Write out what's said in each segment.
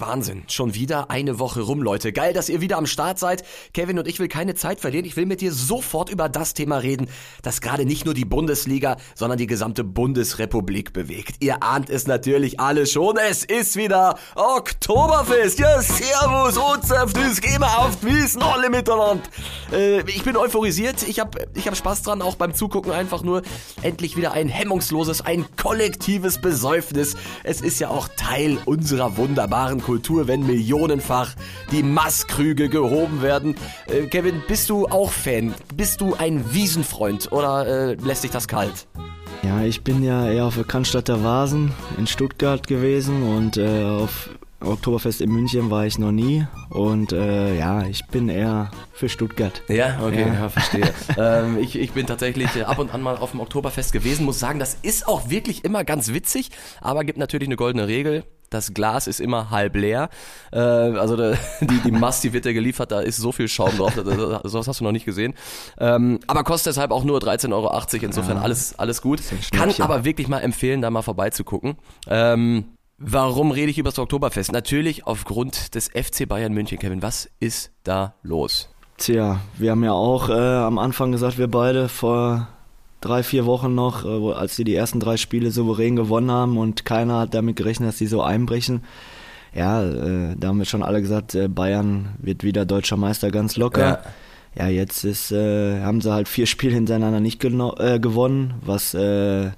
Wahnsinn, schon wieder eine Woche rum, Leute. Geil, dass ihr wieder am Start seid. Kevin und ich will keine Zeit verlieren. Ich will mit dir sofort über das Thema reden, das gerade nicht nur die Bundesliga, sondern die gesamte Bundesrepublik bewegt. Ihr ahnt es natürlich alle schon. Es ist wieder Oktoberfest. Ja, servus, Ozeftis, geh mal auf die Wiesen, alle miteinander. Äh, ich bin euphorisiert. Ich hab, ich hab Spaß dran, auch beim Zugucken einfach nur. Endlich wieder ein hemmungsloses, ein kollektives Besäufnis. Es ist ja auch Teil unserer wunderbaren Kultur, wenn millionenfach die Masskrüge gehoben werden. Äh, Kevin, bist du auch Fan? Bist du ein Wiesenfreund oder äh, lässt dich das kalt? Ja, ich bin ja eher auf der Cannstatter Vasen in Stuttgart gewesen und äh, auf Oktoberfest in München war ich noch nie und äh, ja, ich bin eher für Stuttgart. Ja, okay, ja, ja verstehe. ähm, ich, ich bin tatsächlich äh, ab und an mal auf dem Oktoberfest gewesen, muss sagen, das ist auch wirklich immer ganz witzig, aber gibt natürlich eine goldene Regel das Glas ist immer halb leer. Äh, also da, die, die Mast, die wird ja geliefert, da ist so viel Schaum drauf, das, sowas hast du noch nicht gesehen. Ähm, aber kostet deshalb auch nur 13,80 Euro, insofern ja. alles, alles gut. Kann aber wirklich mal empfehlen, da mal vorbeizugucken. Ähm, warum rede ich über das Oktoberfest? Natürlich aufgrund des FC Bayern München, Kevin. Was ist da los? Tja, wir haben ja auch äh, am Anfang gesagt, wir beide vor drei, vier Wochen noch, äh, als sie die ersten drei Spiele souverän gewonnen haben und keiner hat damit gerechnet, dass sie so einbrechen. Ja, äh, da haben wir schon alle gesagt, äh, Bayern wird wieder deutscher Meister ganz locker. Ja, ja jetzt ist, äh, haben sie halt vier Spiele hintereinander nicht äh, gewonnen, was äh,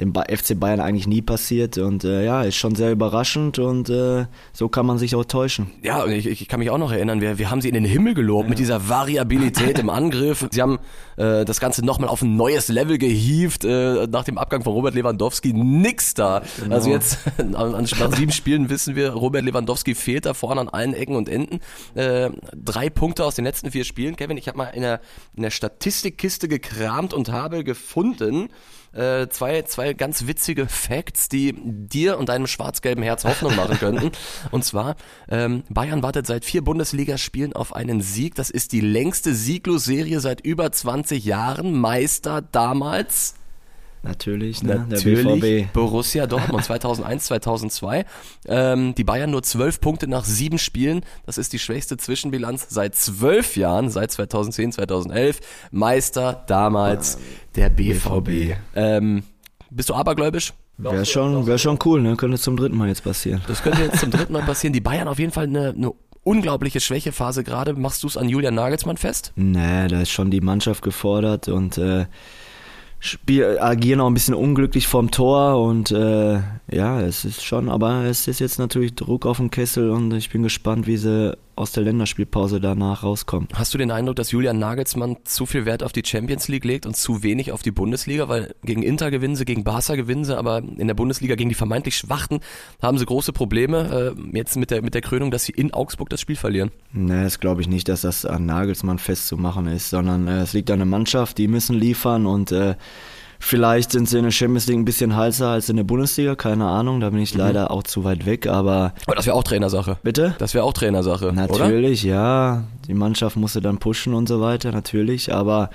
dem FC Bayern eigentlich nie passiert und äh, ja, ist schon sehr überraschend und äh, so kann man sich auch täuschen. Ja, und ich, ich kann mich auch noch erinnern, wir, wir haben sie in den Himmel gelobt ja. mit dieser Variabilität im Angriff. Sie haben äh, das Ganze nochmal auf ein neues Level gehievt, äh, nach dem Abgang von Robert Lewandowski nix da. Genau. Also jetzt an, nach sieben Spielen wissen wir, Robert Lewandowski fehlt da vorne an allen Ecken und Enden. Äh, drei Punkte aus den letzten vier Spielen, Kevin. Ich habe mal in der, in der Statistikkiste gekramt und habe gefunden, äh, zwei, zwei ganz witzige Facts, die dir und deinem schwarz-gelben Herz Hoffnung machen könnten. Und zwar, ähm, Bayern wartet seit vier Bundesligaspielen auf einen Sieg. Das ist die längste Sieglos-Serie seit über 20 Jahren. Meister damals Natürlich, ne? Natürlich. Der BVB. Borussia Dortmund 2001, 2002. Ähm, die Bayern nur zwölf Punkte nach sieben Spielen. Das ist die schwächste Zwischenbilanz seit zwölf Jahren, seit 2010, 2011. Meister damals der BVB. Ähm, bist du abergläubisch? Wäre schon, wär schon cool, ne? Könnte zum dritten Mal jetzt passieren. Das könnte jetzt zum dritten Mal passieren. Die Bayern auf jeden Fall eine, eine unglaubliche Schwächephase gerade. Machst du es an Julian Nagelsmann fest? Nee, da ist schon die Mannschaft gefordert und äh, Spiel, agieren auch ein bisschen unglücklich vorm Tor und äh, ja, es ist schon, aber es ist jetzt natürlich Druck auf dem Kessel und ich bin gespannt, wie sie aus der Länderspielpause danach rauskommen. Hast du den Eindruck, dass Julian Nagelsmann zu viel Wert auf die Champions League legt und zu wenig auf die Bundesliga? Weil gegen Inter gewinnen sie, gegen Barca gewinnen sie, aber in der Bundesliga gegen die vermeintlich Schwachten haben sie große Probleme. Äh, jetzt mit der, mit der Krönung, dass sie in Augsburg das Spiel verlieren. Nee, das glaube ich nicht, dass das an Nagelsmann festzumachen ist, sondern äh, es liegt an der Mannschaft, die müssen liefern und äh, Vielleicht sind sie in der Champions League ein bisschen heißer als in der Bundesliga, keine Ahnung, da bin ich mhm. leider auch zu weit weg, aber. Aber das wäre auch Trainersache. Bitte? Das wäre auch Trainersache. Natürlich, oder? ja. Die Mannschaft musste dann pushen und so weiter, natürlich, aber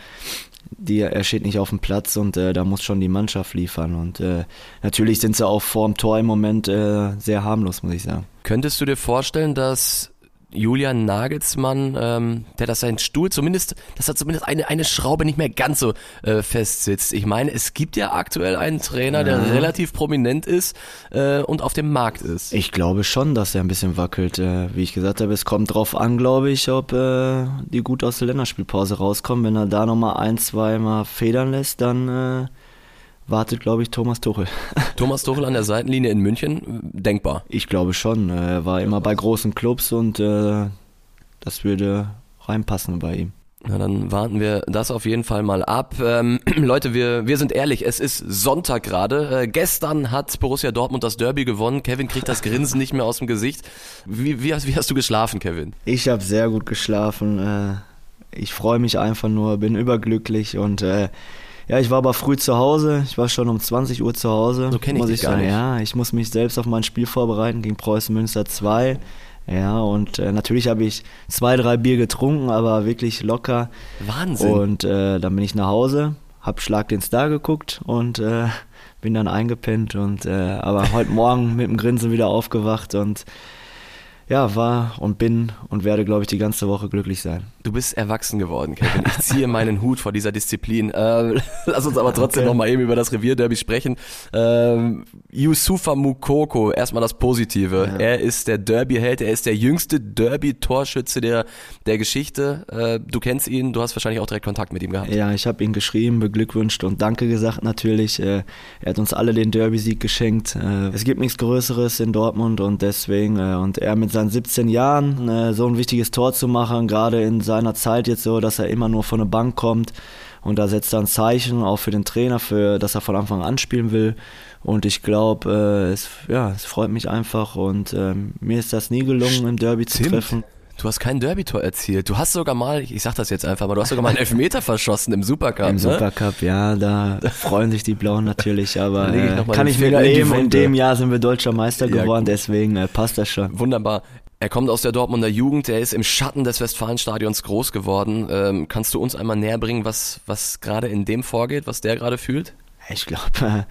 die, er steht nicht auf dem Platz und äh, da muss schon die Mannschaft liefern. Und äh, natürlich sind sie auch vor dem Tor im Moment äh, sehr harmlos, muss ich sagen. Könntest du dir vorstellen, dass Julian Nagelsmann, ähm, der dass sein Stuhl zumindest, dass er zumindest eine, eine Schraube nicht mehr ganz so äh, fest sitzt. Ich meine, es gibt ja aktuell einen Trainer, ja. der relativ prominent ist äh, und auf dem Markt ist. Ich glaube schon, dass er ein bisschen wackelt. Äh, wie ich gesagt habe, es kommt drauf an, glaube ich, ob äh, die gut aus der Länderspielpause rauskommen. Wenn er da nochmal ein, zwei Mal federn lässt, dann äh, wartet, glaube ich, Thomas Tuchel. Thomas Tuchel an der Seitenlinie in München, denkbar. Ich glaube schon. Er war immer bei großen Clubs und äh, das würde reinpassen bei ihm. Na, dann warten wir das auf jeden Fall mal ab. Ähm, Leute, wir, wir sind ehrlich, es ist Sonntag gerade. Äh, gestern hat Borussia Dortmund das Derby gewonnen. Kevin kriegt das Grinsen nicht mehr aus dem Gesicht. Wie, wie, hast, wie hast du geschlafen, Kevin? Ich habe sehr gut geschlafen. Äh, ich freue mich einfach nur, bin überglücklich und äh, ja, ich war aber früh zu Hause. Ich war schon um 20 Uhr zu Hause. So kenne ich muss dich ich gar sagen. nicht. Ja, ich muss mich selbst auf mein Spiel vorbereiten gegen Preußen Münster 2. Ja, und äh, natürlich habe ich zwei, drei Bier getrunken, aber wirklich locker. Wahnsinn. Und äh, dann bin ich nach Hause, hab Schlag den Star geguckt und äh, bin dann eingepennt und äh, aber heute Morgen mit dem Grinsen wieder aufgewacht und ja, war und bin und werde, glaube ich, die ganze Woche glücklich sein. Du bist erwachsen geworden, Kevin. Ich ziehe meinen Hut vor dieser Disziplin. Äh, lass uns aber trotzdem okay. noch mal eben über das Revierderby sprechen. Ähm, Yusufa Mukoko, erstmal das Positive. Ja. Er ist der Derby-Held, er ist der jüngste Derby-Torschütze der, der Geschichte. Äh, du kennst ihn, du hast wahrscheinlich auch direkt Kontakt mit ihm gehabt. Ja, ich habe ihn geschrieben, beglückwünscht und Danke gesagt natürlich. Äh, er hat uns alle den Derby-Sieg geschenkt. Äh, es gibt nichts Größeres in Dortmund und deswegen, äh, und er mit seinem seinen 17 Jahren äh, so ein wichtiges Tor zu machen, gerade in seiner Zeit jetzt so, dass er immer nur von der Bank kommt und da setzt er ein Zeichen auch für den Trainer, für, dass er von Anfang an spielen will. Und ich glaube, äh, es, ja, es freut mich einfach und äh, mir ist das nie gelungen, im Derby Stimmt. zu treffen. Du hast kein Derby-Tor erzielt. Du hast sogar mal, ich sag das jetzt einfach mal, du hast sogar mal einen Elfmeter verschossen im Supercup. Im ne? Supercup, ja, da freuen sich die Blauen natürlich, aber äh, kann ich mir nehmen. In dem Jahr sind wir deutscher Meister geworden, ja, deswegen äh, passt das schon. Wunderbar. Er kommt aus der Dortmunder Jugend, er ist im Schatten des Westfalenstadions groß geworden. Ähm, kannst du uns einmal näher bringen, was, was gerade in dem vorgeht, was der gerade fühlt? Ich glaube, äh,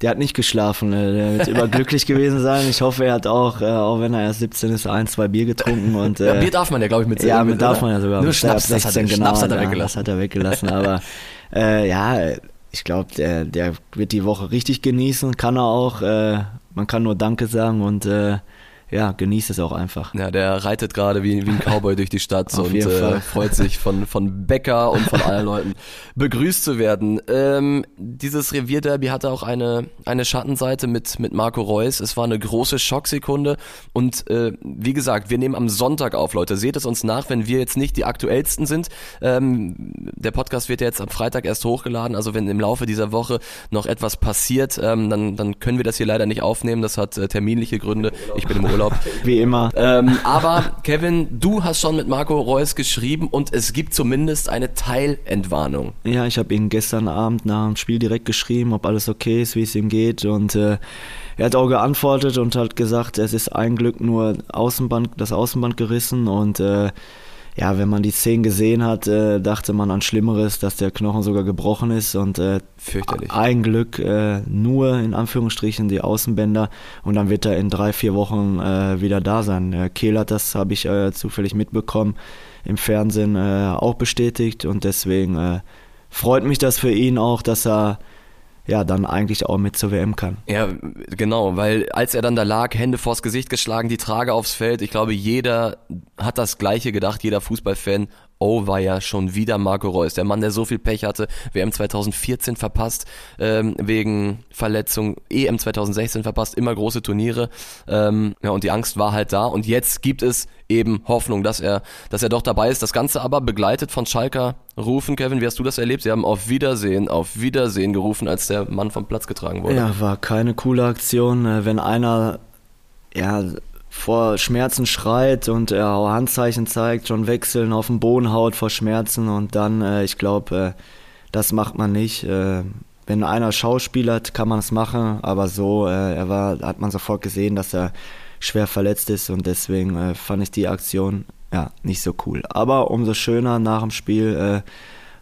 der hat nicht geschlafen. Äh, der wird überglücklich gewesen sein. Ich hoffe, er hat auch, äh, auch wenn er erst 17 ist, ein, zwei Bier getrunken. Und, äh, ja, Bier darf man ja, glaube ich, mit Ja, mit darf man ja sogar. Nur Schnaps, 16, das hat, er, genau, Schnaps hat er weggelassen. Hat er weggelassen, aber äh, ja, ich glaube, der, der wird die Woche richtig genießen, kann er auch. Äh, man kann nur Danke sagen und äh, ja, genießt es auch einfach. Ja, der reitet gerade wie, wie ein Cowboy durch die Stadt und äh, freut sich von, von Becker und von allen Leuten begrüßt zu werden. Ähm, dieses Revierderby hatte auch eine, eine Schattenseite mit, mit Marco Reus. Es war eine große Schocksekunde und äh, wie gesagt, wir nehmen am Sonntag auf, Leute. Seht es uns nach, wenn wir jetzt nicht die aktuellsten sind. Ähm, der Podcast wird ja jetzt am Freitag erst hochgeladen, also wenn im Laufe dieser Woche noch etwas passiert, ähm, dann, dann können wir das hier leider nicht aufnehmen. Das hat äh, terminliche Gründe. Ich bin im Urlaub. Urlaub. Wie immer. Ähm, aber Kevin, du hast schon mit Marco Reus geschrieben und es gibt zumindest eine Teilentwarnung. Ja, ich habe ihn gestern Abend nach dem Spiel direkt geschrieben, ob alles okay ist, wie es ihm geht und äh, er hat auch geantwortet und hat gesagt, es ist ein Glück nur Außenband, das Außenband gerissen und äh, ja, wenn man die Szenen gesehen hat, äh, dachte man an Schlimmeres, dass der Knochen sogar gebrochen ist und äh, fürchterlich. Ein Glück äh, nur in Anführungsstrichen die Außenbänder und dann wird er in drei, vier Wochen äh, wieder da sein. Äh, Kehl hat das, habe ich äh, zufällig mitbekommen, im Fernsehen äh, auch bestätigt und deswegen äh, freut mich das für ihn auch, dass er ja, dann eigentlich auch mit zur WM kann. Ja, genau, weil als er dann da lag, Hände vors Gesicht geschlagen, die Trage aufs Feld, ich glaube, jeder hat das Gleiche gedacht, jeder Fußballfan, oh war ja schon wieder Marco Reus, der Mann, der so viel Pech hatte, WM 2014 verpasst, ähm, wegen Verletzung, EM 2016 verpasst, immer große Turniere, ähm, ja, und die Angst war halt da und jetzt gibt es eben Hoffnung, dass er, dass er doch dabei ist. Das Ganze aber begleitet von Schalker rufen. Kevin, wie hast du das erlebt? Sie haben auf Wiedersehen, auf Wiedersehen gerufen, als der Mann vom Platz getragen wurde. Ja, war keine coole Aktion. Äh, wenn einer, ja, vor Schmerzen schreit und er auch Handzeichen zeigt, schon wechseln, auf den Boden haut vor Schmerzen und dann, äh, ich glaube, äh, das macht man nicht. Äh, wenn einer schauspielert, kann man es machen, aber so, äh, er war, hat man sofort gesehen, dass er schwer verletzt ist und deswegen äh, fand ich die Aktion ja nicht so cool. Aber umso schöner nach dem Spiel äh,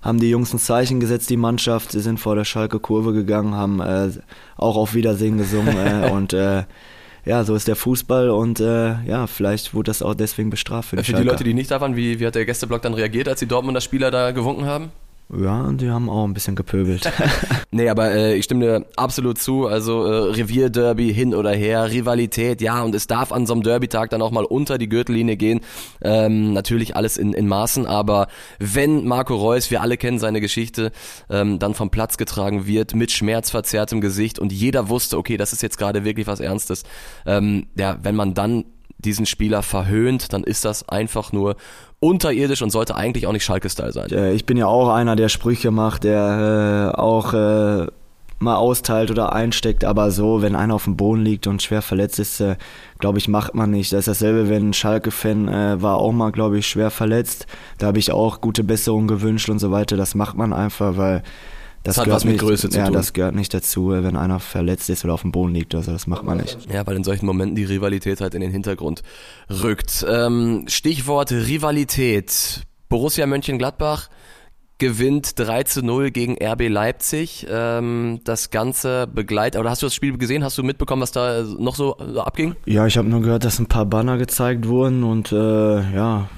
haben die Jungs ein Zeichen gesetzt, die Mannschaft, sie sind vor der Schalke Kurve gegangen, haben auch auf Wiedersehen gesungen und ja, so ist der Fußball und äh, ja, vielleicht wurde das auch deswegen bestraft. Für die, für die Leute, die nicht da waren, wie, wie hat der Gästeblock dann reagiert, als die Dortmunder Spieler da gewunken haben? Ja, die haben auch ein bisschen gepöbelt. nee, aber äh, ich stimme dir absolut zu. Also äh, Revierderby hin oder her, Rivalität, ja, und es darf an so einem Derby-Tag dann auch mal unter die Gürtellinie gehen. Ähm, natürlich alles in, in Maßen, aber wenn Marco Reus, wir alle kennen seine Geschichte, ähm, dann vom Platz getragen wird mit schmerzverzerrtem Gesicht und jeder wusste, okay, das ist jetzt gerade wirklich was Ernstes. Ähm, ja, wenn man dann diesen Spieler verhöhnt, dann ist das einfach nur unterirdisch und sollte eigentlich auch nicht Schalke-Style sein. Ich bin ja auch einer, der Sprüche macht, der äh, auch äh, mal austeilt oder einsteckt, aber so, wenn einer auf dem Boden liegt und schwer verletzt ist, äh, glaube ich, macht man nicht. Das ist dasselbe, wenn ein Schalke-Fan äh, war auch mal, glaube ich, schwer verletzt. Da habe ich auch gute Besserungen gewünscht und so weiter. Das macht man einfach, weil Das, hat gehört was mit nicht, Größe zu ja, tun. das gehört nicht dazu, wenn einer verletzt ist oder auf dem Boden liegt. Also das macht man nicht. Ja, weil in solchen Momenten die Rivalität halt in den Hintergrund rückt. Ähm, Stichwort Rivalität. Borussia Mönchengladbach gewinnt 3 zu 0 gegen RB Leipzig. Ähm, das Ganze begleitet, oder hast du das Spiel gesehen? Hast du mitbekommen, was da noch so abging? Ja, ich habe nur gehört, dass ein paar Banner gezeigt wurden und äh, ja,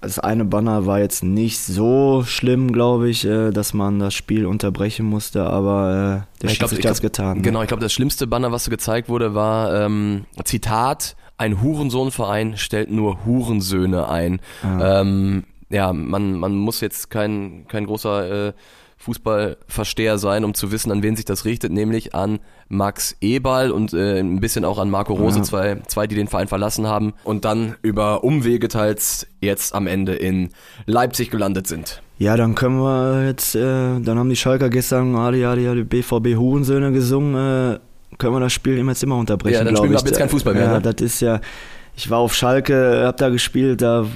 das eine Banner war jetzt nicht so schlimm, glaube ich, äh, dass man das Spiel unterbrechen musste, aber äh, der Ich glaub- Schiedsrichter ich glaub- hat's getan. ne? Genau, ich glaube, das schlimmste Banner, was so gezeigt wurde, war ähm, Zitat, ein Hurensohnverein stellt nur Hurensöhne ein. Ja. Ähm, ja, man, man muss jetzt kein, kein großer äh, Fußballversteher sein, um zu wissen, an wen sich das richtet, nämlich an Max Eberl und äh, ein bisschen auch an Marco Rose, Ja. zwei, zwei, die den Verein verlassen haben und dann über Umwege teils jetzt am Ende in Leipzig gelandet sind. Ja, dann können wir jetzt, äh, dann haben die Schalker gestern Ali, Ali, Ali, BVB Hurensöhne gesungen, äh, können wir das Spiel immer jetzt immer unterbrechen, Ja, dann spielen wir ab jetzt kein Fußball mehr, Ja, ne? das ist ja, ich war auf Schalke, hab da gespielt, da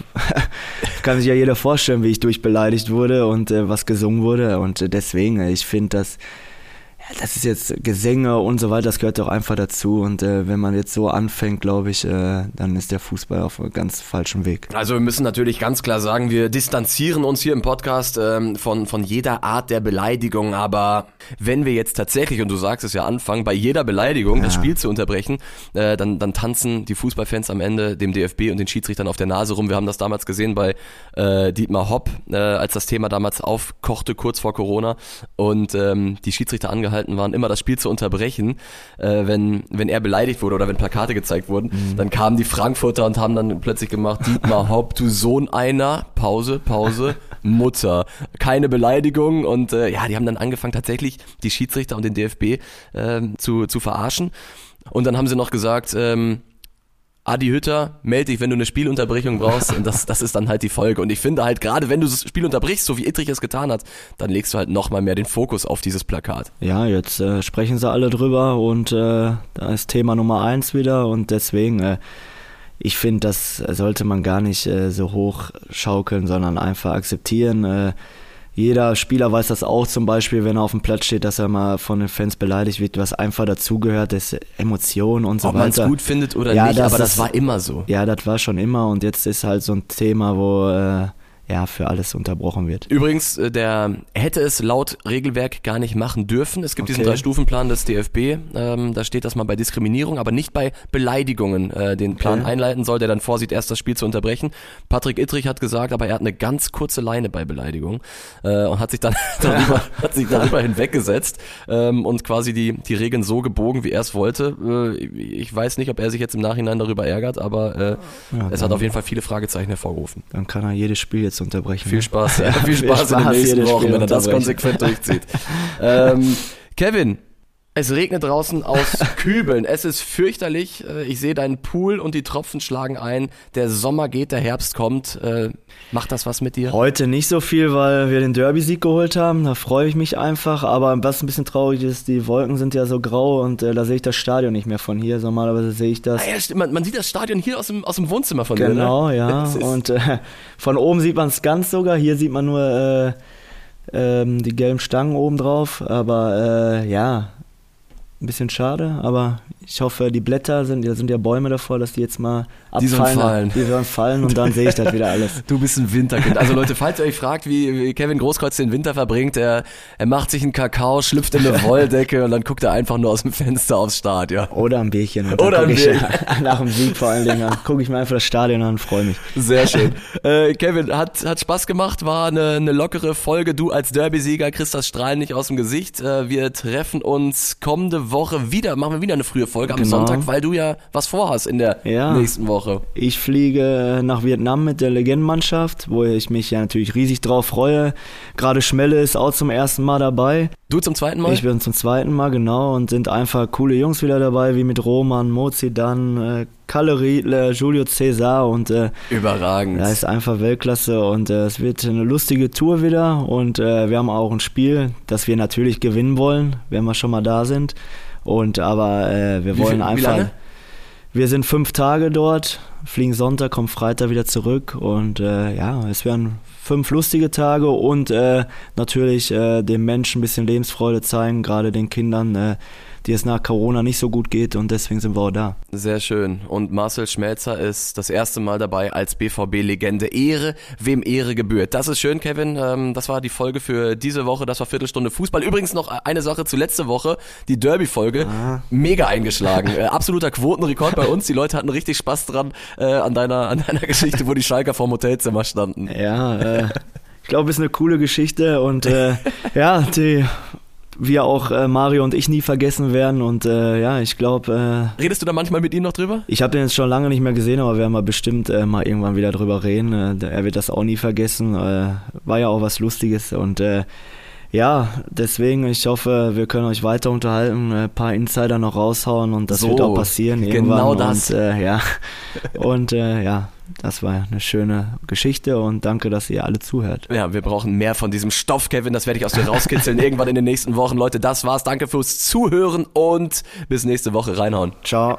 kann sich ja jeder vorstellen, wie ich durchbeleidigt wurde und äh, was gesungen wurde. Und äh, deswegen, äh, ich finde das, ja, das ist jetzt Gesänge und so weiter, das gehört doch einfach dazu und äh, wenn man jetzt so anfängt, glaube ich, äh, dann ist der Fußball auf einem ganz falschen Weg. Also wir müssen natürlich ganz klar sagen, wir distanzieren uns hier im Podcast ähm, von, von jeder Art der Beleidigung, aber wenn wir jetzt tatsächlich, und du sagst es ja anfangen, bei jeder Beleidigung das Ja. Spiel zu unterbrechen, äh, dann, dann tanzen die Fußballfans am Ende dem DFB und den Schiedsrichtern auf der Nase rum. Wir haben das damals gesehen bei äh, Dietmar Hopp, äh, als das Thema damals aufkochte, kurz vor Corona, und ähm, die Schiedsrichter angehalten waren, immer das Spiel zu unterbrechen, äh, wenn, wenn er beleidigt wurde oder wenn Plakate gezeigt wurden. Dann kamen die Frankfurter und haben dann plötzlich gemacht, Dietmar Hopp, du Sohn einer, Pause, Pause, Mutter. Keine Beleidigung und äh, ja, die haben dann angefangen tatsächlich die Schiedsrichter und den DFB ähm, zu, zu verarschen. Und dann haben sie noch gesagt, ähm, Adi Hütter, melde dich, wenn du eine Spielunterbrechung brauchst. Und das, das ist dann halt die Folge. Und ich finde halt, gerade wenn du das Spiel unterbrichst, so wie Ittrich es getan hat, dann legst du halt nochmal mehr den Fokus auf dieses Plakat. Ja, jetzt äh, sprechen sie alle drüber und äh, da ist Thema Nummer eins wieder und deswegen, äh, ich finde, das sollte man gar nicht äh, so hoch schaukeln, sondern einfach akzeptieren. Jeder Spieler weiß das auch zum Beispiel, wenn er auf dem Platz steht, dass er mal von den Fans beleidigt wird, was einfach dazugehört, ist Emotionen und so Ob man es weiter. gut findet oder Ja, nicht, das aber das war immer so. Ja, das war schon immer und jetzt ist halt so ein Thema, wo äh, ja für alles unterbrochen wird. Übrigens, äh, der hätte es laut Regelwerk gar nicht machen dürfen. Es gibt diesen Okay. Drei-Stufen-Plan des DFB. Ähm, da steht, dass man bei Diskriminierung, aber nicht bei Beleidigungen äh, den Plan Okay. einleiten soll, der dann vorsieht, erst das Spiel zu unterbrechen. Patrick Ittrich hat gesagt, aber er hat eine ganz kurze Leine bei Beleidigung äh, und hat sich dann darüber, hat sich darüber hinweggesetzt ähm, und quasi die, die Regeln so gebogen, wie er es wollte. Äh, ich weiß nicht, ob er sich jetzt im Nachhinein darüber ärgert, aber äh, Ja, es hat auf jeden Fall viele Fragezeichen hervorgerufen. Dann kann er jedes Spiel jetzt unterbrechen. Viel ne? Spaß, ja. Viel Spaß, in den Spaß, nächsten Wochen, wenn er das konsequent durchzieht. ähm, Kevin, es regnet draußen aus Kübeln. Es ist fürchterlich. Äh, Ich sehe deinen Pool und die Tropfen schlagen ein. Der Sommer geht, der Herbst kommt. Äh, Macht das was mit dir? Heute nicht so viel, weil wir den Derby-Sieg geholt haben. Da freue ich mich einfach. Aber was ein bisschen traurig ist, die Wolken sind ja so grau und äh, da sehe ich das Stadion nicht mehr von hier. Normalerweise sehe ich das. Ah, ja, man, man sieht das Stadion hier aus dem, aus dem Wohnzimmer von dir. Genau, ne? ja. Das ist- Und äh, von oben sieht man es ganz sogar. Hier sieht man nur äh, ähm, die gelben Stangen oben drauf. Aber ja, ein bisschen schade. Aber ich hoffe, die Blätter sind, da sind ja Bäume davor, dass die jetzt mal Die sollen abfallen. fallen. Die sollen fallen und dann sehe ich das wieder alles. Du bist ein Winterkind. Also Leute, falls ihr euch fragt, wie, Kevin Großkreuz den Winter verbringt, er, er macht sich einen Kakao, schlüpft in eine Wolldecke und dann guckt er einfach nur aus dem Fenster aufs Stadion. Oder ein Bierchen. Oder ich, Bierchen. Nach dem Sieg vor allen Dingen. Dann gucke ich mir einfach das Stadion an und freue mich. Sehr schön. äh, Kevin, hat, hat Spaß gemacht, war eine, eine lockere Folge. Du als Derby-Sieger kriegst das Strahlen nicht aus dem Gesicht. Äh, wir treffen uns kommende Woche wieder, machen wir wieder eine frühe Folge am Genau. Sonntag, weil du ja was vorhast in der Ja. nächsten Woche. Ich fliege nach Vietnam mit der Legendenmannschaft, wo ich mich ja natürlich riesig drauf freue. Gerade Schmelle ist auch zum ersten Mal dabei. Du zum zweiten Mal? Ich bin zum zweiten Mal, genau, und sind einfach coole Jungs wieder dabei, wie mit Roman, Mozi dann, äh, Kalle Riedle, Julio Cesar und äh, Überragend. ja, ist einfach Weltklasse und äh, es wird eine lustige Tour wieder und äh, wir haben auch ein Spiel, das wir natürlich gewinnen wollen, wenn wir schon mal da sind. Und aber äh, wir Wie wollen wie einfach. lange? Wir sind fünf Tage dort fliegen Sonntag, kommen Freitag wieder zurück und äh, ja, es werden fünf lustige Tage und äh, natürlich äh, dem Menschen ein bisschen Lebensfreude zeigen, gerade den Kindern, äh, die es nach Corona nicht so gut geht und deswegen sind wir auch da. Sehr schön. Und Marcel Schmelzer ist das erste Mal dabei als BVB-Legende. Ehre, wem Ehre gebührt. Das ist schön, Kevin. Ähm, das war die Folge für diese Woche. Das war Viertelstunde Fußball. Übrigens noch eine Sache zu letzte Woche. Die Derby-Folge. Ah. Mega eingeschlagen. Äh, absoluter Quotenrekord bei uns. Die Leute hatten richtig Spaß dran äh, an, deiner, an deiner Geschichte, wo die Schalker vorm Hotelzimmer standen. Ja, äh, ich glaube, ist eine coole Geschichte und äh, ja, die wir auch äh, Mario und ich nie vergessen werden. Und äh, ja, ich glaube. Äh, Redest du da manchmal mit ihm noch drüber? Ich habe den jetzt schon lange nicht mehr gesehen, aber wir werden mal bestimmt äh, mal irgendwann wieder drüber reden. Äh, er wird das auch nie vergessen. Äh, war ja auch was Lustiges und ja, deswegen, ich hoffe, wir können euch weiter unterhalten, ein paar Insider noch raushauen und das so, wird auch passieren irgendwann. Genau das. Und, äh, ja. und äh, ja, das war eine schöne Geschichte und danke, dass ihr alle zuhört. Ja, wir brauchen mehr von diesem Stoff, Kevin. Das werde ich aus dir rauskitzeln irgendwann in den nächsten Wochen. Leute, das war's. Danke fürs Zuhören und bis nächste Woche reinhauen. Ciao.